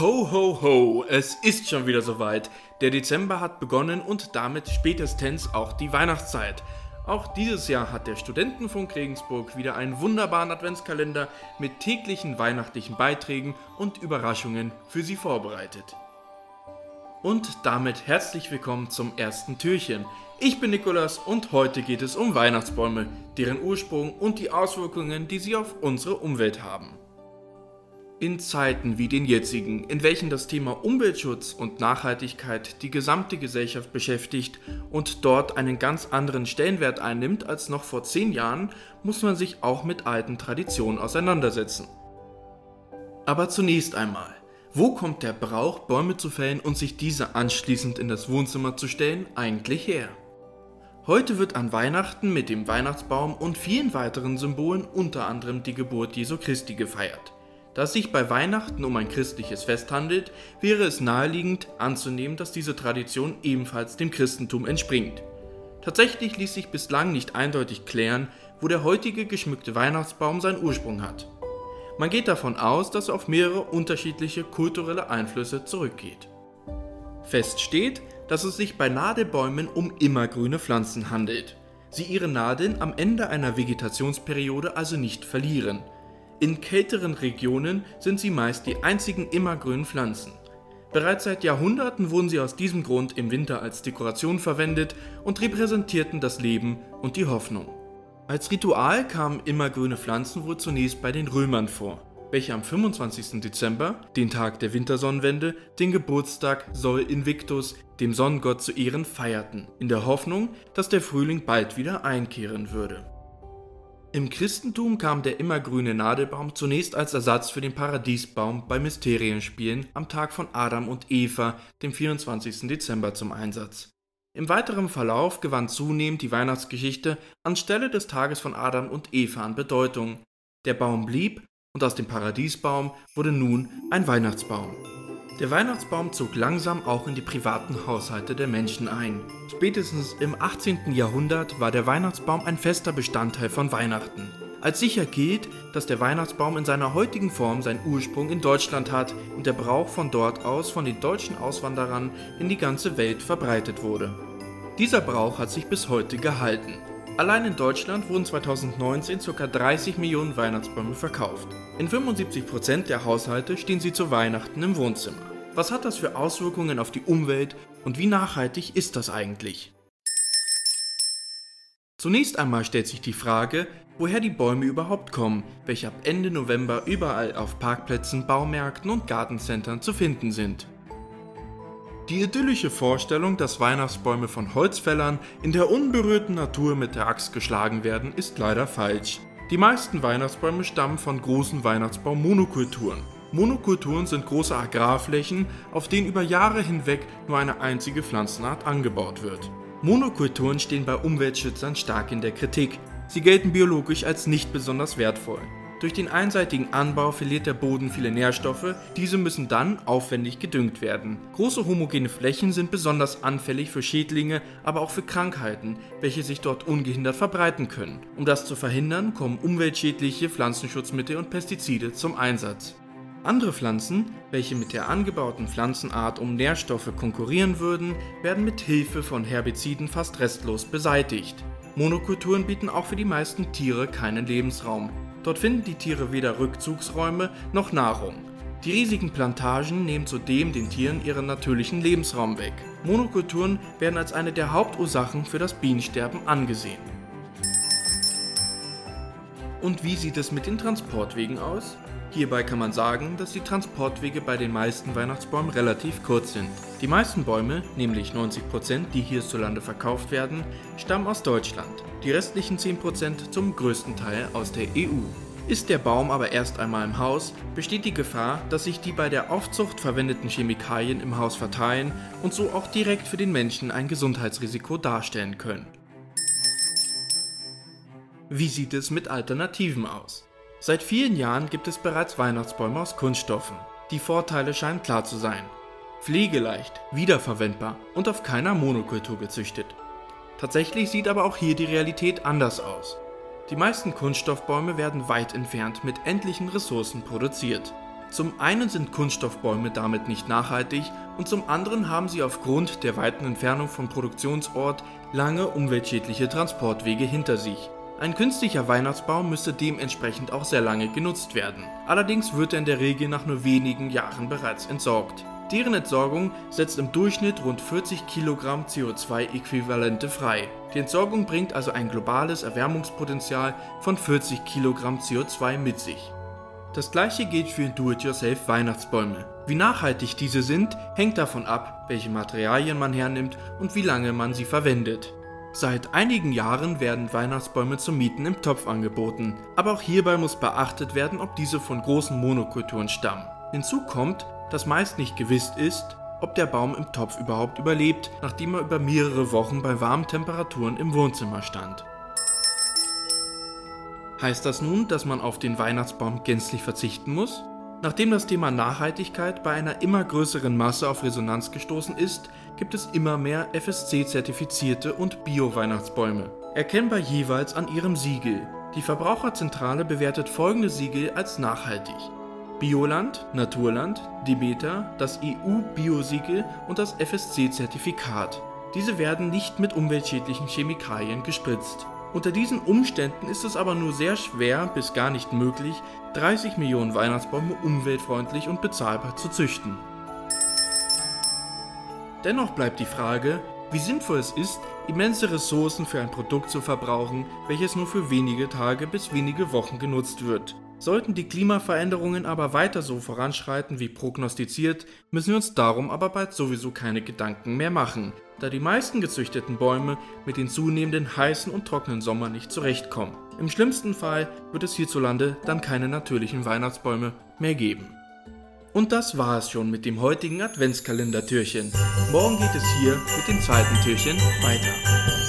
Ho, ho, ho, es ist schon wieder soweit. Der Dezember hat begonnen und damit spätestens auch die Weihnachtszeit. Auch dieses Jahr hat der Studentenfunk Regensburg wieder einen wunderbaren Adventskalender mit täglichen weihnachtlichen Beiträgen und Überraschungen für Sie vorbereitet. Und damit herzlich willkommen zum ersten Türchen. Ich bin Nikolas und heute geht es um Weihnachtsbäume, deren Ursprung und die Auswirkungen, die sie auf unsere Umwelt haben. In Zeiten wie den jetzigen, in welchen das Thema Umweltschutz und Nachhaltigkeit die gesamte Gesellschaft beschäftigt und dort einen ganz anderen Stellenwert einnimmt als noch vor zehn Jahren, muss man sich auch mit alten Traditionen auseinandersetzen. Aber zunächst einmal, wo kommt der Brauch, Bäume zu fällen und sich diese anschließend in das Wohnzimmer zu stellen, eigentlich her? Heute wird an Weihnachten mit dem Weihnachtsbaum und vielen weiteren Symbolen unter anderem die Geburt Jesu Christi gefeiert. Da es sich bei Weihnachten um ein christliches Fest handelt, wäre es naheliegend anzunehmen, dass diese Tradition ebenfalls dem Christentum entspringt. Tatsächlich ließ sich bislang nicht eindeutig klären, wo der heutige geschmückte Weihnachtsbaum seinen Ursprung hat. Man geht davon aus, dass er auf mehrere unterschiedliche kulturelle Einflüsse zurückgeht. Fest steht, dass es sich bei Nadelbäumen um immergrüne Pflanzen handelt. Sie ihre Nadeln am Ende einer Vegetationsperiode also nicht verlieren – in kälteren Regionen sind sie meist die einzigen immergrünen Pflanzen. Bereits seit Jahrhunderten wurden sie aus diesem Grund im Winter als Dekoration verwendet und repräsentierten das Leben und die Hoffnung. Als Ritual kamen immergrüne Pflanzen wohl zunächst bei den Römern vor, welche am 25. Dezember, den Tag der Wintersonnenwende, den Geburtstag Sol Invictus, dem Sonnengott zu Ehren, feierten, in der Hoffnung, dass der Frühling bald wieder einkehren würde. Im Christentum kam der immergrüne Nadelbaum zunächst als Ersatz für den Paradiesbaum bei Mysterienspielen am Tag von Adam und Eva, dem 24. Dezember, zum Einsatz. Im weiteren Verlauf gewann zunehmend die Weihnachtsgeschichte anstelle des Tages von Adam und Eva an Bedeutung. Der Baum blieb und aus dem Paradiesbaum wurde nun ein Weihnachtsbaum. Der Weihnachtsbaum zog langsam auch in die privaten Haushalte der Menschen ein. Spätestens im 18. Jahrhundert war der Weihnachtsbaum ein fester Bestandteil von Weihnachten. Als sicher gilt, dass der Weihnachtsbaum in seiner heutigen Form seinen Ursprung in Deutschland hat und der Brauch von dort aus von den deutschen Auswanderern in die ganze Welt verbreitet wurde. Dieser Brauch hat sich bis heute gehalten. Allein in Deutschland wurden 2019 ca. 30 Millionen Weihnachtsbäume verkauft. In 75% der Haushalte stehen sie zu Weihnachten im Wohnzimmer. Was hat das für Auswirkungen auf die Umwelt und wie nachhaltig ist das eigentlich? Zunächst einmal stellt sich die Frage, woher die Bäume überhaupt kommen, welche ab Ende November überall auf Parkplätzen, Baumärkten und Gartencentern zu finden sind. Die idyllische Vorstellung, dass Weihnachtsbäume von Holzfällern in der unberührten Natur mit der Axt geschlagen werden, ist leider falsch. Die meisten Weihnachtsbäume stammen von großen Weihnachtsbaum-Monokulturen. Monokulturen sind große Agrarflächen, auf denen über Jahre hinweg nur eine einzige Pflanzenart angebaut wird. Monokulturen stehen bei Umweltschützern stark in der Kritik. Sie gelten biologisch als nicht besonders wertvoll. Durch den einseitigen Anbau verliert der Boden viele Nährstoffe, diese müssen dann aufwendig gedüngt werden. Große homogene Flächen sind besonders anfällig für Schädlinge, aber auch für Krankheiten, welche sich dort ungehindert verbreiten können. Um das zu verhindern, kommen umweltschädliche Pflanzenschutzmittel und Pestizide zum Einsatz. Andere Pflanzen, welche mit der angebauten Pflanzenart um Nährstoffe konkurrieren würden, werden mit Hilfe von Herbiziden fast restlos beseitigt. Monokulturen bieten auch für die meisten Tiere keinen Lebensraum. Dort finden die Tiere weder Rückzugsräume noch Nahrung. Die riesigen Plantagen nehmen zudem den Tieren ihren natürlichen Lebensraum weg. Monokulturen werden als eine der Hauptursachen für das Bienensterben angesehen. Und wie sieht es mit den Transportwegen aus? Hierbei kann man sagen, dass die Transportwege bei den meisten Weihnachtsbäumen relativ kurz sind. Die meisten Bäume, nämlich 90%, die hierzulande verkauft werden, stammen aus Deutschland, die restlichen 10% zum größten Teil aus der EU. Ist der Baum aber erst einmal im Haus, besteht die Gefahr, dass sich die bei der Aufzucht verwendeten Chemikalien im Haus verteilen und so auch direkt für den Menschen ein Gesundheitsrisiko darstellen können. Wie sieht es mit Alternativen aus? Seit vielen Jahren gibt es bereits Weihnachtsbäume aus Kunststoffen. Die Vorteile scheinen klar zu sein. Pflegeleicht, wiederverwendbar und auf keiner Monokultur gezüchtet. Tatsächlich sieht aber auch hier die Realität anders aus. Die meisten Kunststoffbäume werden weit entfernt mit endlichen Ressourcen produziert. Zum einen sind Kunststoffbäume damit nicht nachhaltig und zum anderen haben sie aufgrund der weiten Entfernung vom Produktionsort lange umweltschädliche Transportwege hinter sich. Ein künstlicher Weihnachtsbaum müsste dementsprechend auch sehr lange genutzt werden. Allerdings wird er in der Regel nach nur wenigen Jahren bereits entsorgt. Deren Entsorgung setzt im Durchschnitt rund 40 Kilogramm CO2-Äquivalente frei. Die Entsorgung bringt also ein globales Erwärmungspotenzial von 40 Kilogramm CO2 mit sich. Das gleiche gilt für Do-it-yourself-Weihnachtsbäume. Wie nachhaltig diese sind, hängt davon ab, welche Materialien man hernimmt und wie lange man sie verwendet. Seit einigen Jahren werden Weihnachtsbäume zum Mieten im Topf angeboten, aber auch hierbei muss beachtet werden, ob diese von großen Monokulturen stammen. Hinzu kommt, dass meist nicht gewiss ist, ob der Baum im Topf überhaupt überlebt, nachdem er über mehrere Wochen bei warmen Temperaturen im Wohnzimmer stand. Heißt das nun, dass man auf den Weihnachtsbaum gänzlich verzichten muss? Nachdem das Thema Nachhaltigkeit bei einer immer größeren Masse auf Resonanz gestoßen ist, gibt es immer mehr FSC-zertifizierte und Bio-Weihnachtsbäume. Erkennbar jeweils an ihrem Siegel. Die Verbraucherzentrale bewertet folgende Siegel als nachhaltig. Bioland, Naturland, Demeter, das EU-Biosiegel und das FSC-Zertifikat. Diese werden nicht mit umweltschädlichen Chemikalien gespritzt. Unter diesen Umständen ist es aber nur sehr schwer bis gar nicht möglich, 30 Millionen Weihnachtsbäume umweltfreundlich und bezahlbar zu züchten. Dennoch bleibt die Frage, wie sinnvoll es ist, immense Ressourcen für ein Produkt zu verbrauchen, welches nur für wenige Tage bis wenige Wochen genutzt wird. Sollten die Klimaveränderungen aber weiter so voranschreiten wie prognostiziert, müssen wir uns darum aber bald sowieso keine Gedanken mehr machen, da die meisten gezüchteten Bäume mit den zunehmenden heißen und trockenen Sommern nicht zurechtkommen. Im schlimmsten Fall wird es hierzulande dann keine natürlichen Weihnachtsbäume mehr geben. Und das war es schon mit dem heutigen Adventskalendertürchen. Morgen geht es hier mit dem zweiten Türchen weiter.